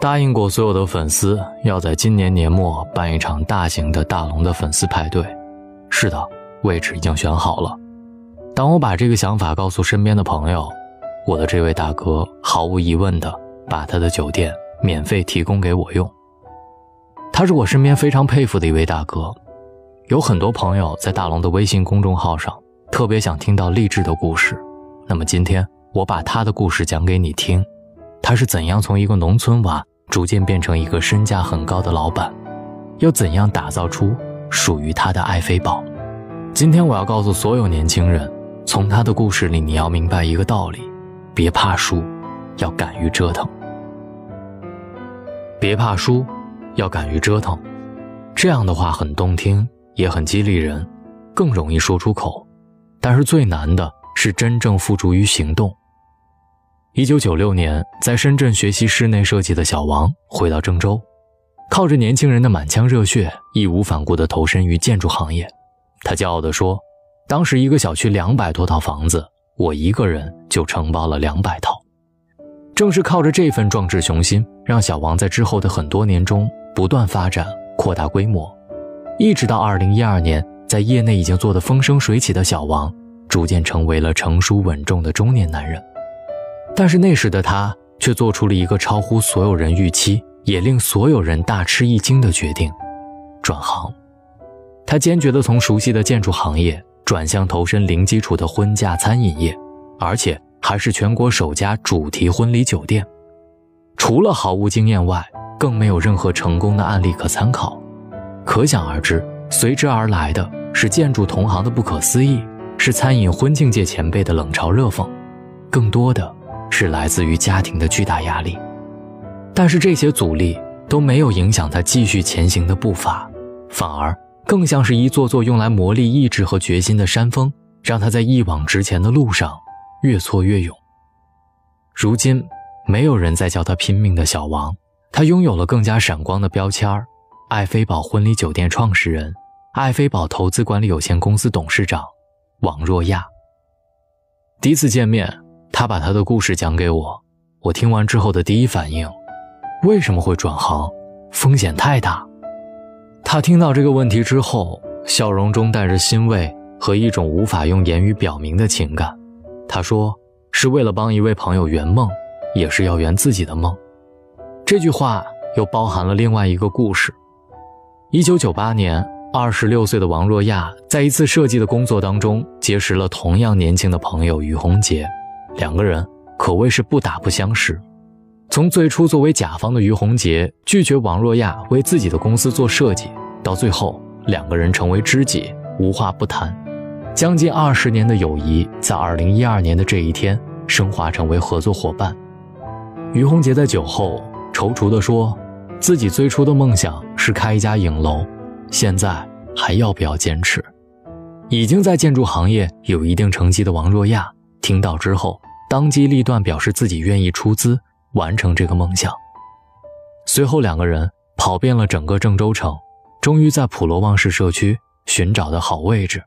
答应过所有的粉丝，要在今年年末办一场大型的大龙的粉丝派对。是的，位置已经选好了。当我把这个想法告诉身边的朋友，我的这位大哥毫无疑问的把他的酒店免费提供给我用。他是我身边非常佩服的一位大哥。有很多朋友在大龙的微信公众号上特别想听到励志的故事，那么今天我把他的故事讲给你听。他是怎样从一个农村娃？逐渐变成一个身价很高的老板，又怎样打造出属于他的爱妃堡？今天我要告诉所有年轻人，从他的故事里你要明白一个道理：别怕输，要敢于折腾。别怕输，要敢于折腾。这样的话很动听，也很激励人，更容易说出口。但是最难的是真正付诸于行动。一九九六年，在深圳学习室内设计的小王回到郑州，靠着年轻人的满腔热血，义无反顾地投身于建筑行业。他骄傲地说：“当时一个小区两百多套房子，我一个人就承包了两百套。”正是靠着这份壮志雄心，让小王在之后的很多年中不断发展、扩大规模，一直到二零一二年，在业内已经做得风生水起的小王，逐渐成为了成熟稳重的中年男人。但是那时的他却做出了一个超乎所有人预期，也令所有人大吃一惊的决定：转行。他坚决地从熟悉的建筑行业转向投身零基础的婚嫁餐饮业，而且还是全国首家主题婚礼酒店。除了毫无经验外，更没有任何成功的案例可参考。可想而知，随之而来的是建筑同行的不可思议，是餐饮婚庆界前辈的冷嘲热讽，更多的。是来自于家庭的巨大压力，但是这些阻力都没有影响他继续前行的步伐，反而更像是一座座用来磨砺意志和决心的山峰，让他在一往直前的路上越挫越勇。如今，没有人再叫他拼命的小王，他拥有了更加闪光的标签儿——爱妃堡婚礼酒店创始人、爱妃堡投资管理有限公司董事长王若亚。第一次见面。他把他的故事讲给我，我听完之后的第一反应，为什么会转行？风险太大。他听到这个问题之后，笑容中带着欣慰和一种无法用言语表明的情感。他说：“是为了帮一位朋友圆梦，也是要圆自己的梦。”这句话又包含了另外一个故事。一九九八年，二十六岁的王若亚在一次设计的工作当中，结识了同样年轻的朋友于洪杰。两个人可谓是不打不相识。从最初作为甲方的于洪杰拒绝王若亚为自己的公司做设计，到最后两个人成为知己，无话不谈。将近二十年的友谊，在二零一二年的这一天升华成为合作伙伴。于洪杰在酒后踌躇地说：“自己最初的梦想是开一家影楼，现在还要不要坚持？”已经在建筑行业有一定成绩的王若亚。听到之后，当机立断表示自己愿意出资完成这个梦想。随后，两个人跑遍了整个郑州城，终于在普罗旺士社区寻找的好位置。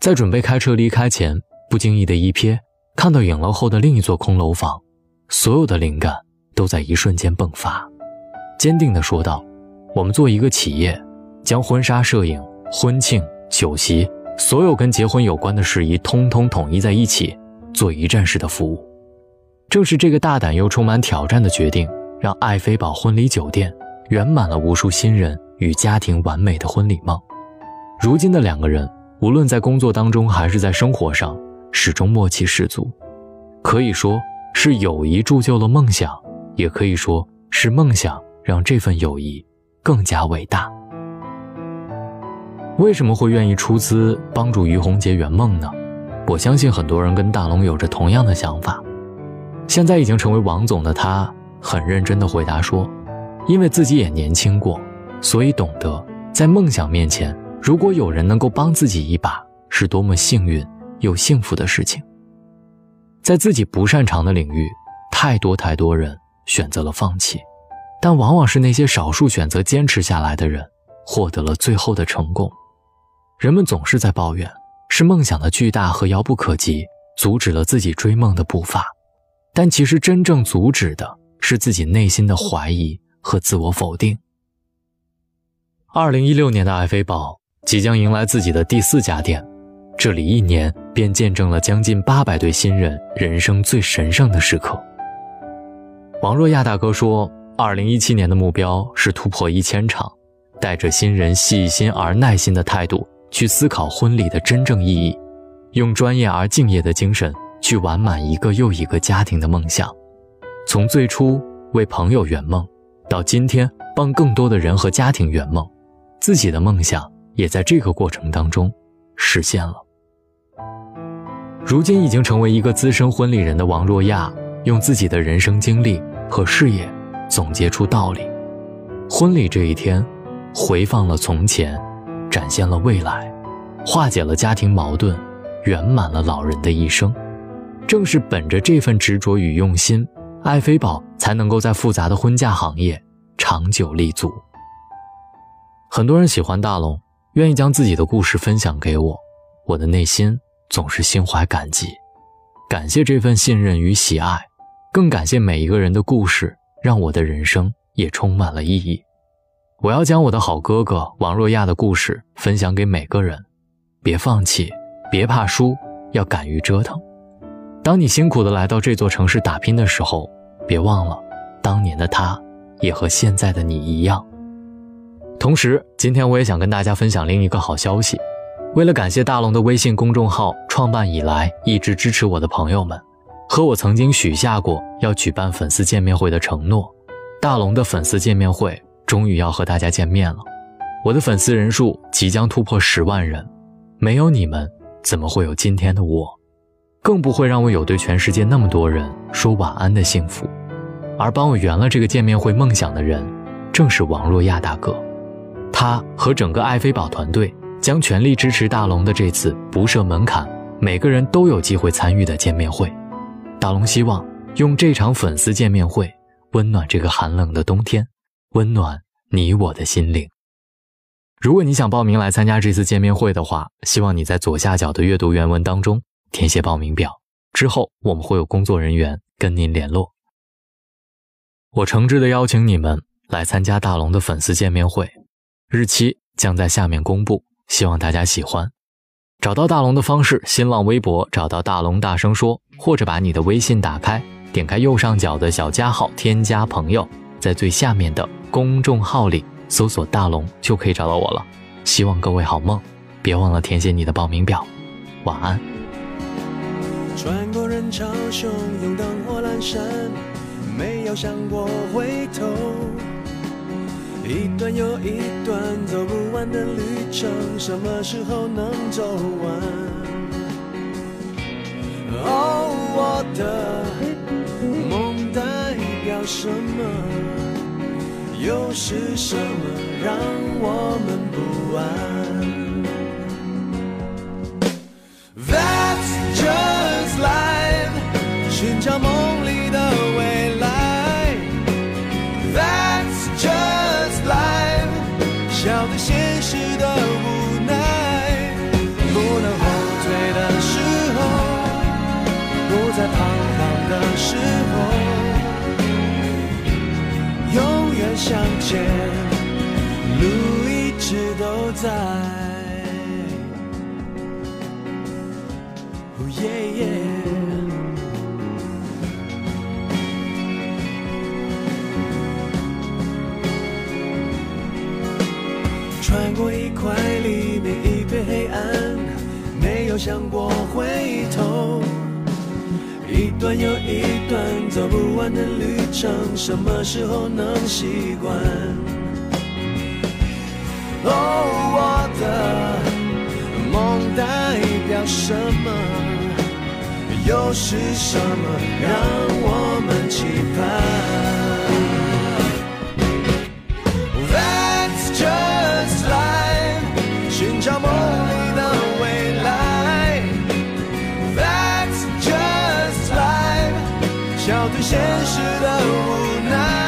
在准备开车离开前，不经意的一瞥，看到影楼后的另一座空楼房，所有的灵感都在一瞬间迸发，坚定地说道：“我们做一个企业，将婚纱摄影、婚庆、酒席。”所有跟结婚有关的事宜，通通统一在一起，做一站式的服务。正是这个大胆又充满挑战的决定，让爱妃堡婚礼酒店圆满了无数新人与家庭完美的婚礼梦。如今的两个人，无论在工作当中还是在生活上，始终默契十足。可以说是友谊铸就了梦想，也可以说是梦想让这份友谊更加伟大。为什么会愿意出资帮助于洪杰圆梦呢？我相信很多人跟大龙有着同样的想法。现在已经成为王总的他，很认真地回答说：“因为自己也年轻过，所以懂得在梦想面前，如果有人能够帮自己一把，是多么幸运又幸福的事情。在自己不擅长的领域，太多太多人选择了放弃，但往往是那些少数选择坚持下来的人，获得了最后的成功。”人们总是在抱怨，是梦想的巨大和遥不可及阻止了自己追梦的步伐，但其实真正阻止的是自己内心的怀疑和自我否定。二零一六年的爱妃堡即将迎来自己的第四家店，这里一年便见证了将近八百对新人人生最神圣的时刻。王若亚大哥说，二零一七年的目标是突破一千场，带着新人细心而耐心的态度去思考婚礼的真正意义，用专业而敬业的精神去完满一个又一个家庭的梦想。从最初为朋友圆梦，到今天帮更多的人和家庭圆梦。自己的梦想也在这个过程当中实现了。如今已经成为一个资深婚礼人的王若亚，用自己的人生经历和事业总结出道理：婚礼这一天，回放了从前，展现了未来，化解了家庭矛盾，圆满了老人的一生。正是本着这份执着与用心，爱妃宝才能够在复杂的婚嫁行业长久立足。很多人喜欢大龙，愿意将自己的故事分享给我，我的内心总是心怀感激，感谢这份信任与喜爱，更感谢每一个人的故事，让我的人生也充满了意义。我要将我的好哥哥王若亚的故事分享给每个人，别放弃，别怕输，要敢于折腾。当你辛苦的来到这座城市打拼的时候，别忘了，当年的他，也和现在的你一样。同时，今天我也想跟大家分享另一个好消息。为了感谢大龙的微信公众号创办以来一直支持我的朋友们，和我曾经许下过要举办粉丝见面会的承诺，大龙的粉丝见面会终于要和大家见面了。我的粉丝人数即将突破十万人，没有你们，怎么会有今天的我？更不会让我有对全世界那么多人说晚安的幸福。而帮我圆了这个见面会梦想的人，正是王若亚大哥。他和整个爱妃堡团队将全力支持大龙的这次不设门槛、每个人都有机会参与的见面会。大龙希望用这场粉丝见面会温暖这个寒冷的冬天，温暖你我的心灵。如果你想报名来参加这次见面会的话，希望你在左下角的阅读原文当中填写报名表，之后我们会有工作人员跟您联络。我诚挚的邀请你们来参加大龙的粉丝见面会。日期将在下面公布，希望大家喜欢。找到大龙的方式：新浪微博找到大龙，大声说，或者把你的微信打开，点开右上角的小加号，添加朋友，在最下面的公众号里搜索大龙就可以找到我了。希望各位好梦，别忘了填写你的报名表。晚安。穿过人潮汹涌，灯火阑珊，没有想过回头。一段又一段走不完的旅程，什么时候能走完？哦，我的梦代表什么？又是什么让我们不安？That's just life，寻找梦里的直都在。穿过一块黎明，一片黑暗，没有想过回头。一段又一段走不完的旅程，什么时候能习惯？哦，我的梦代表什么？又是什么让我们期盼？That's just life，寻找梦里的未来。That's just life，笑对现实的无奈。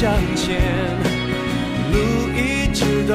向前，路一直都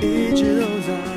一直都在。